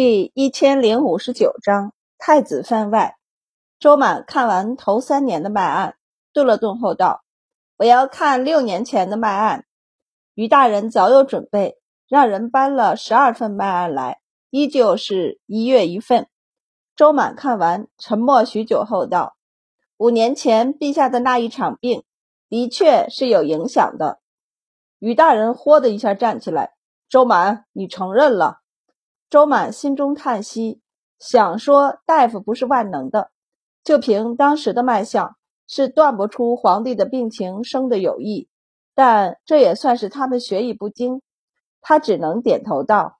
第一千零五十九章太子番外。周满看完头三年的脉案，顿了顿后道：“我要看六年前的脉案。”于大人早有准备，让人搬了十二份脉案来，依旧是一月一份。周满看完，沉默许久后道：“五年前陛下的那一场病，的确是有影响的。”于大人豁的一下站起来：“周满，你承认了？”周满心中叹息，想说大夫不是万能的，就凭当时的脉象，是断不出皇帝的病情生的有异。但这也算是他们学艺不精，他只能点头道：“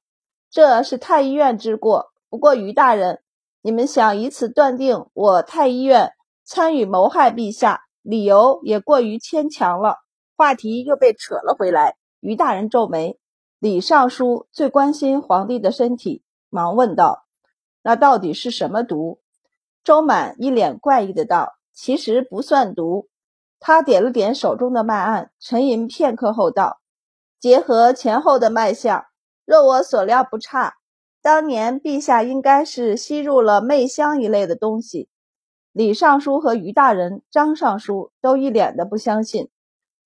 这是太医院之过。不过于大人，你们想以此断定我太医院参与谋害陛下，理由也过于牵强了。”话题又被扯了回来。于大人皱眉。李尚书最关心皇帝的身体，忙问道：“那到底是什么毒？”周满一脸怪异的道：“其实不算毒。”他点了点手中的脉案，沉吟片刻后道：“结合前后的脉象，若我所料不差，当年陛下应该是吸入了媚香一类的东西。”李尚书和于大人、张尚书都一脸的不相信，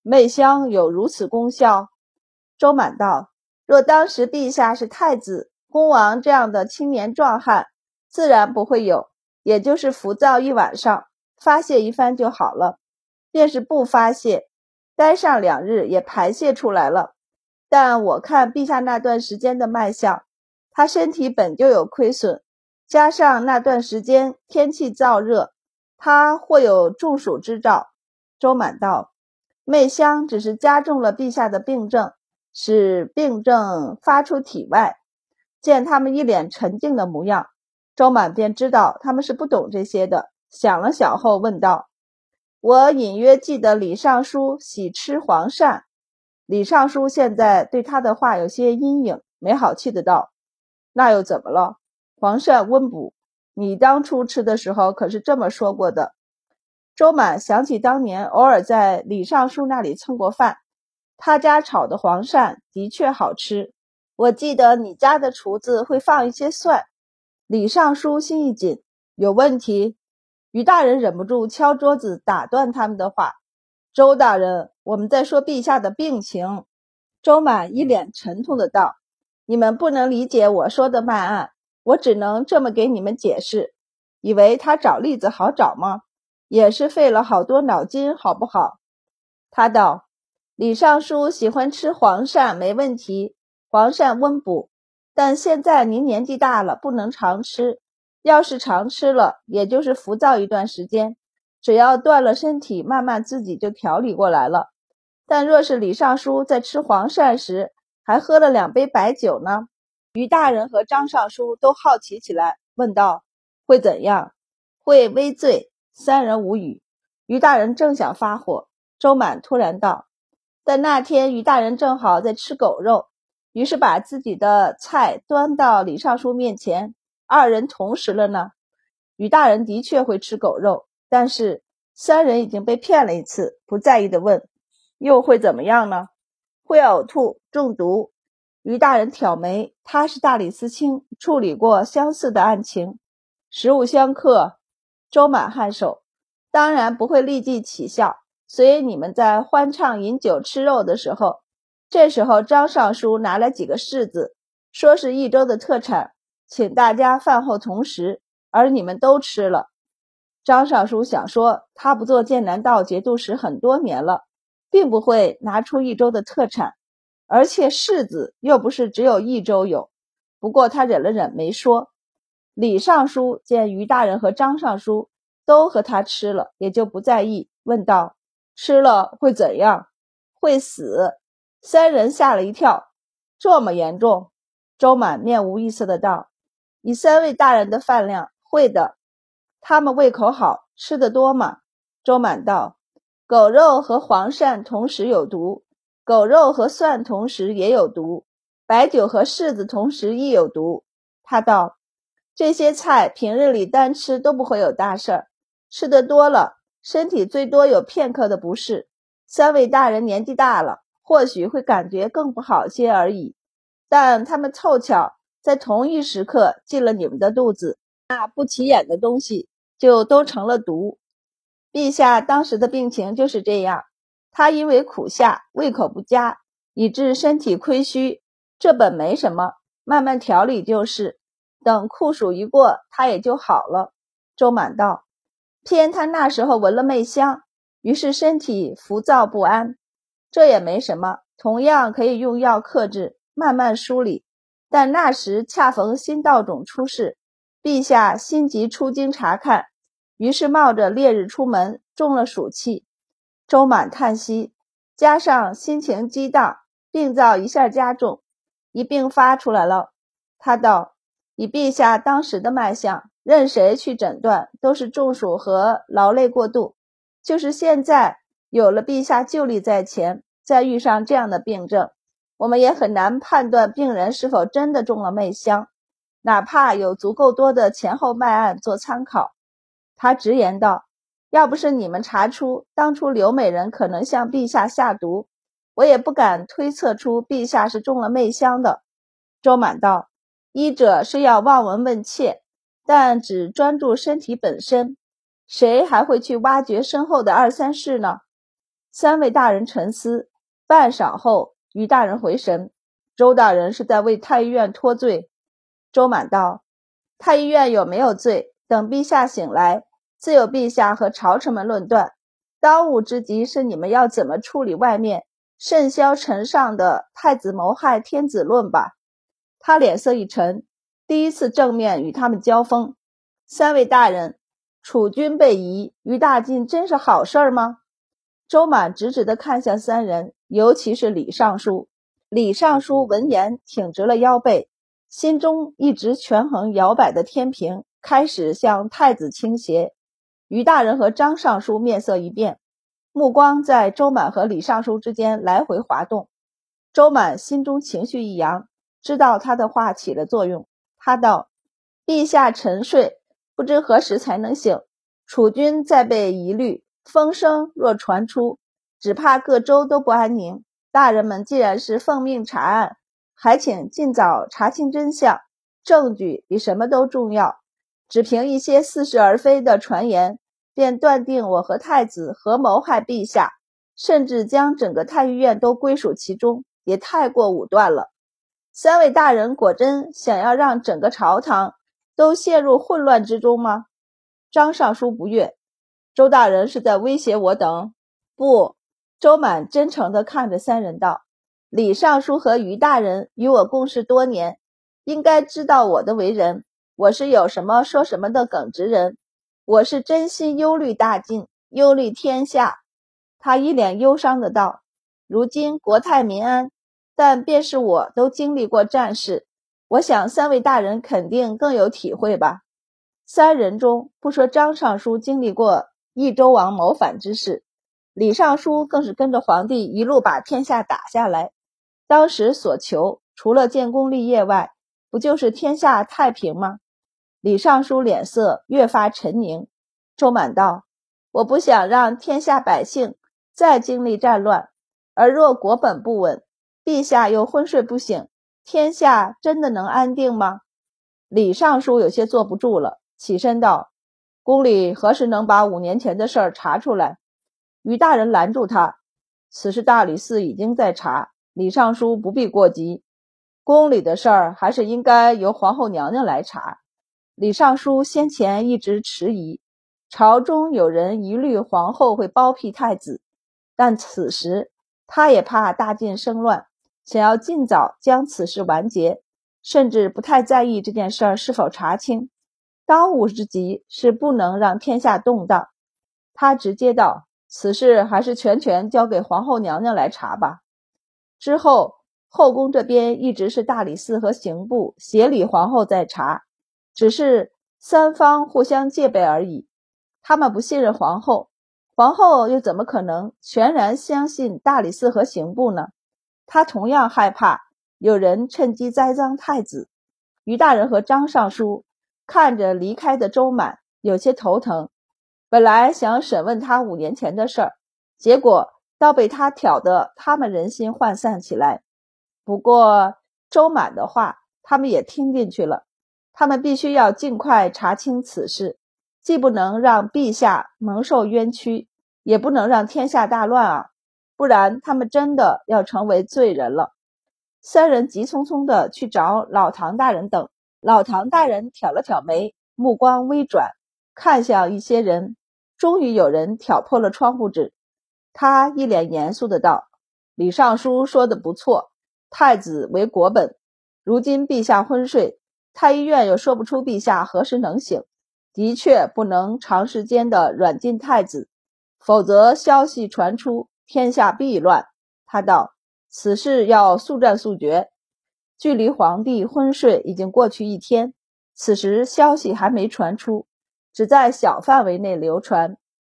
媚香有如此功效。周满道。若当时陛下是太子、恭王这样的青年壮汉，自然不会有，也就是浮躁一晚上，发泄一番就好了；便是不发泄，待上两日也排泄出来了。但我看陛下那段时间的脉象，他身体本就有亏损，加上那段时间天气燥热，他或有中暑之兆。周满道，媚香只是加重了陛下的病症。使病症发出体外，见他们一脸沉静的模样，周满便知道他们是不懂这些的。想了想后问道：“我隐约记得李尚书喜吃黄鳝。”李尚书现在对他的话有些阴影，没好气的道：“那又怎么了？黄鳝温补，你当初吃的时候可是这么说过的。”周满想起当年偶尔在李尚书那里蹭过饭。他家炒的黄鳝的确好吃，我记得你家的厨子会放一些蒜。李尚书心一紧，有问题。于大人忍不住敲桌子打断他们的话：“周大人，我们在说陛下的病情。”周满一脸沉痛的道：“你们不能理解我说的脉案，我只能这么给你们解释。以为他找例子好找吗？也是费了好多脑筋，好不好？”他道。李尚书喜欢吃黄鳝，没问题。黄鳝温补，但现在您年纪大了，不能常吃。要是常吃了，也就是浮躁一段时间，只要断了身体，慢慢自己就调理过来了。但若是李尚书在吃黄鳝时还喝了两杯白酒呢？于大人和张尚书都好奇起来，问道：“会怎样？”“会微醉。”三人无语。于大人正想发火，周满突然道。但那天于大人正好在吃狗肉，于是把自己的菜端到李尚书面前，二人同时了呢。于大人的确会吃狗肉，但是三人已经被骗了一次，不在意的问：“又会怎么样呢？”会呕吐、中毒。于大人挑眉，他是大理寺卿，处理过相似的案情，食物相克。周满颔首，当然不会立即起效。所以你们在欢畅饮酒吃肉的时候，这时候张尚书拿来几个柿子，说是益州的特产，请大家饭后同食，而你们都吃了。张尚书想说，他不做剑南道节度使很多年了，并不会拿出益州的特产，而且柿子又不是只有益州有。不过他忍了忍，没说。李尚书见于大人和张尚书都和他吃了，也就不在意，问道。吃了会怎样？会死！三人吓了一跳，这么严重？周满面无异色的道：“以三位大人的饭量，会的。他们胃口好，吃的多吗？”周满道：“狗肉和黄鳝同时有毒，狗肉和蒜同时也有毒，白酒和柿子同时亦有毒。”他道：“这些菜平日里单吃都不会有大事儿，吃的多了。”身体最多有片刻的不适，三位大人年纪大了，或许会感觉更不好些而已。但他们凑巧在同一时刻进了你们的肚子，那不起眼的东西就都成了毒。陛下当时的病情就是这样，他因为苦夏，胃口不佳，以致身体亏虚。这本没什么，慢慢调理就是。等酷暑一过，他也就好了。周满道，偏他那时候闻了媚香，于是身体浮躁不安。这也没什么，同样可以用药克制，慢慢梳理。但那时恰逢新道种出世，陛下心急出京查看，于是冒着烈日出门，中了暑气。周满叹息，加上心情激荡，病灶一下加重，一并发出来了。他道：“以陛下当时的脉象，任谁去诊断都是中暑和劳累过度。就是现在有了陛下旧例在前，再遇上这样的病症。”我们也很难判断病人是否真的中了媚香，哪怕有足够多的前后脉案做参考。他直言道：“要不是你们查出当初刘美人可能向陛下下毒，我也不敢推测出陛下是中了媚香的。”周满道：“医者是要望闻问切，但只专注身体本身，谁还会去挖掘身后的二三事呢？”三位大人沉思半晌后。于大人回神，周大人是在为太医院脱罪。周满道：“太医院有没有罪？等陛下醒来，自有陛下和朝臣们论断。当务之急是你们要怎么处理外面甚嚣尘上的太子谋害天子论吧。”他脸色一沉，第一次正面与他们交锋。三位大人，楚军被移，于大晋真是好事儿吗？周满直直地看向三人。尤其是李尚书，李尚书闻言挺直了腰背，心中一直权衡摇摆的天平开始向太子倾斜。于大人和张尚书面色一变，目光在周满和李尚书之间来回滑动。周满心中情绪一扬，知道他的话起了作用。他道：“陛下沉睡，不知何时才能醒。楚军再被疑虑，风声若传出。”只怕各州都不安宁。大人们既然是奉命查案，还请尽早查清真相。证据比什么都重要。只凭一些似是而非的传言，便断定我和太子合谋害陛下，甚至将整个太医院都归属其中，也太过武断了。三位大人果真想要让整个朝堂都陷入混乱之中吗？张尚书不悦，周大人是在威胁我等？不。周满真诚地看着三人道：“李尚书和于大人与我共事多年，应该知道我的为人。我是有什么说什么的耿直人，我是真心忧虑大晋，忧虑天下。”他一脸忧伤的道：“如今国泰民安，但便是我都经历过战事，我想三位大人肯定更有体会吧。三人中，不说张尚书经历过益州王谋反之事。”李尚书更是跟着皇帝一路把天下打下来，当时所求除了建功立业外，不就是天下太平吗？李尚书脸色越发沉凝。周满道：“我不想让天下百姓再经历战乱，而若国本不稳，陛下又昏睡不醒，天下真的能安定吗？”李尚书有些坐不住了，起身道：“宫里何时能把五年前的事儿查出来？”于大人拦住他，此事大理寺已经在查，李尚书不必过急。宫里的事儿还是应该由皇后娘娘来查。李尚书先前一直迟疑，朝中有人疑虑皇后会包庇太子，但此时他也怕大晋生乱，想要尽早将此事完结，甚至不太在意这件事儿是否查清。当务之急是不能让天下动荡。他直接道。此事还是全权交给皇后娘娘来查吧。之后后宫这边一直是大理寺和刑部协理皇后在查，只是三方互相戒备而已。他们不信任皇后，皇后又怎么可能全然相信大理寺和刑部呢？他同样害怕有人趁机栽赃太子。于大人和张尚书看着离开的周满，有些头疼。本来想审问他五年前的事儿，结果倒被他挑得他们人心涣散起来。不过周满的话他们也听进去了。他们必须要尽快查清此事，既不能让陛下蒙受冤屈，也不能让天下大乱啊！不然，他们真的要成为罪人了。三人急匆匆地去找老唐大人等。老唐大人挑了挑眉，目光微转，看向一些人。终于有人挑破了窗户纸，他一脸严肃的道：“李尚书说的不错，太子为国本。如今陛下昏睡。”太医院又说不出陛下何时能醒，的确不能长时间的软禁太子，否则消息传出，天下必乱。他道：“此事要速战速决。”距离皇帝昏睡已经过去一天，此时消息还没传出，只在小范围内流传，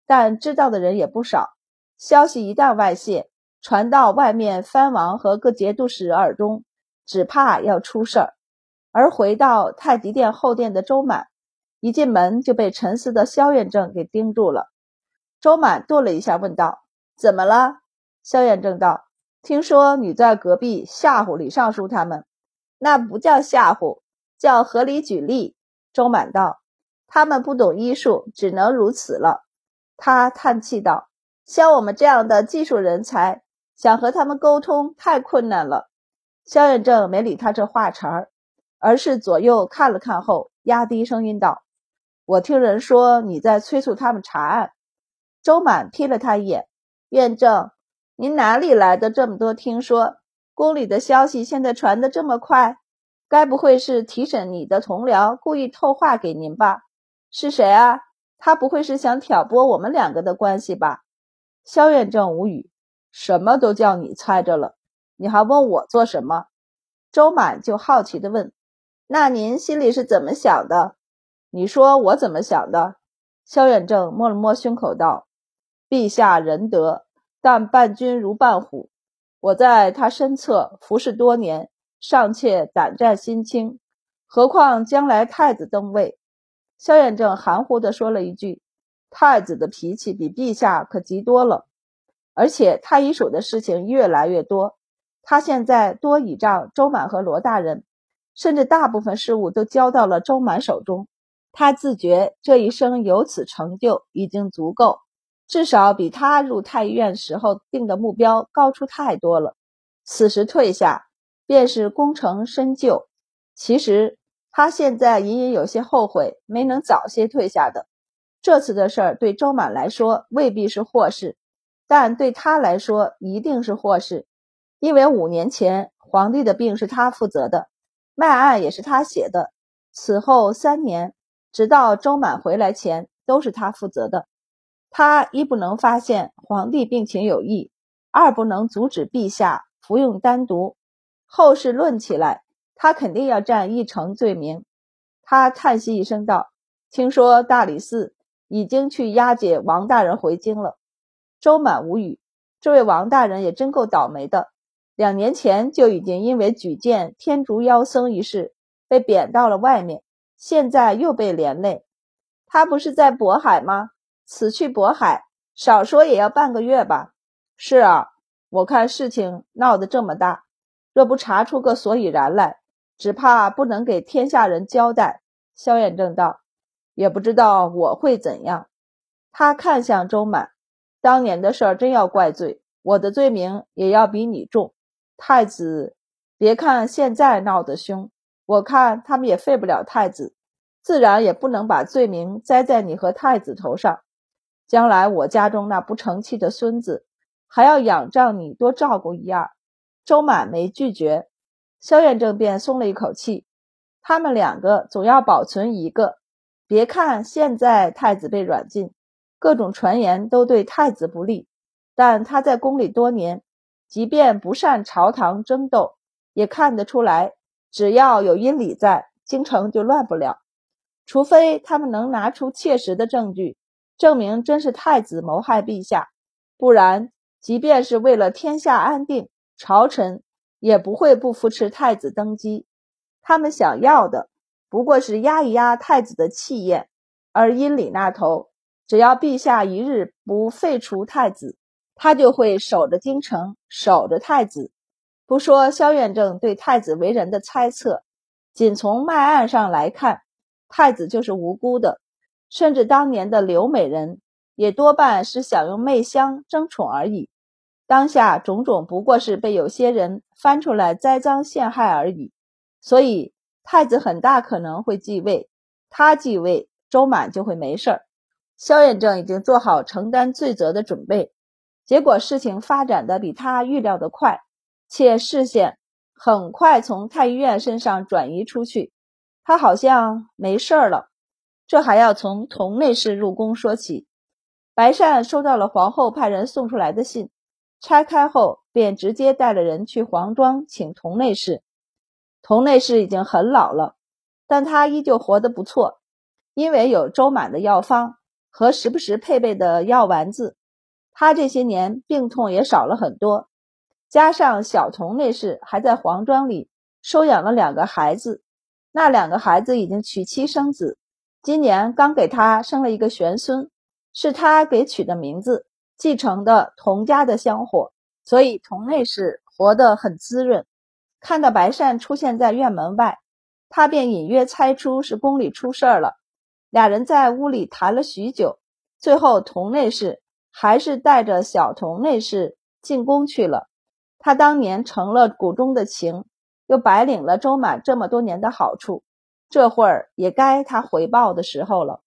但知道的人也不少。消息一旦外泄，传到外面藩王和各节度使耳中，只怕要出事儿。而回到太极殿后殿的周满，一进门就被沉思的萧远正给盯住了。周满顿了一下，问道：“怎么了？”萧远正道：“听说你在隔壁吓唬李尚书他们，那不叫吓唬，叫合理举例。”周满道：“他们不懂医术，只能如此了。”他叹气道：“像我们这样的技术人才，想和他们沟通太困难了。”萧远正没理他这话茬儿。而是左右看了看后，压低声音道：“我听人说你在催促他们查案。”周满瞥了他一眼，验证：“您哪里来的这么多听说？宫里的消息现在传得这么快，该不会是提审你的同僚故意透话给您吧？是谁啊？他不会是想挑拨我们两个的关系吧？”萧远正无语：“什么都叫你猜着了，你还问我做什么？”周满就好奇地问。那您心里是怎么想的？你说我怎么想的？萧远正摸了摸胸口道：“陛下仁德，但伴君如伴虎。我在他身侧服侍多年，尚且胆战心惊，何况将来太子登位？”萧远正含糊地说了一句：“太子的脾气比陛下可急多了，而且太医署的事情越来越多，他现在多倚仗周满和罗大人。”甚至大部分事务都交到了周满手中，他自觉这一生有此成就已经足够，至少比他入太医院时候定的目标高出太多了。此时退下，便是功成身就。其实他现在隐隐有些后悔没能早些退下的。这次的事儿对周满来说未必是祸事，但对他来说一定是祸事，因为五年前皇帝的病是他负责的。卖案也是他写的，此后三年，直到周满回来前，都是他负责的。他一不能发现皇帝病情有异，二不能阻止陛下服用丹毒。后事论起来，他肯定要占一成罪名。他叹息一声道：“听说大理寺已经去押解王大人回京了。”周满无语，这位王大人也真够倒霉的。两年前就已经因为举荐天竺妖僧一事被贬到了外面，现在又被连累。他不是在渤海吗？此去渤海，少说也要半个月吧。是啊，我看事情闹得这么大，若不查出个所以然来，只怕不能给天下人交代。萧远正道，也不知道我会怎样。他看向周满，当年的事儿真要怪罪，我的罪名也要比你重。太子，别看现在闹得凶，我看他们也废不了太子，自然也不能把罪名栽在你和太子头上。将来我家中那不成器的孙子，还要仰仗你多照顾一二。周满没拒绝，萧远正便松了一口气。他们两个总要保存一个。别看现在太子被软禁，各种传言都对太子不利，但他在宫里多年。即便不善朝堂争斗，也看得出来，只要有阴礼在，京城就乱不了。除非他们能拿出切实的证据，证明真是太子谋害陛下，不然，即便是为了天下安定，朝臣也不会不扶持太子登基。他们想要的不过是压一压太子的气焰，而阴里那头，只要陛下一日不废除太子。他就会守着京城，守着太子。不说萧远正对太子为人的猜测，仅从脉案上来看，太子就是无辜的，甚至当年的刘美人也多半是想用媚香争宠而已。当下种种不过是被有些人翻出来栽赃陷害而已。所以太子很大可能会继位，他继位，周满就会没事儿。萧远正已经做好承担罪责的准备。结果事情发展的比他预料的快，且视线很快从太医院身上转移出去，他好像没事儿了。这还要从同内侍入宫说起。白善收到了皇后派人送出来的信，拆开后便直接带了人去皇庄请同内侍。同内侍已经很老了，但他依旧活得不错，因为有周满的药方和时不时配备的药丸子。他这些年病痛也少了很多，加上小童那事还在皇庄里收养了两个孩子，那两个孩子已经娶妻生子，今年刚给他生了一个玄孙，是他给取的名字，继承的童家的香火，所以童内侍活得很滋润。看到白善出现在院门外，他便隐约猜出是宫里出事儿了。俩人在屋里谈了许久，最后童内侍。还是带着小童内侍进宫去了。他当年成了谷中的情，又白领了周满这么多年的好处，这会儿也该他回报的时候了。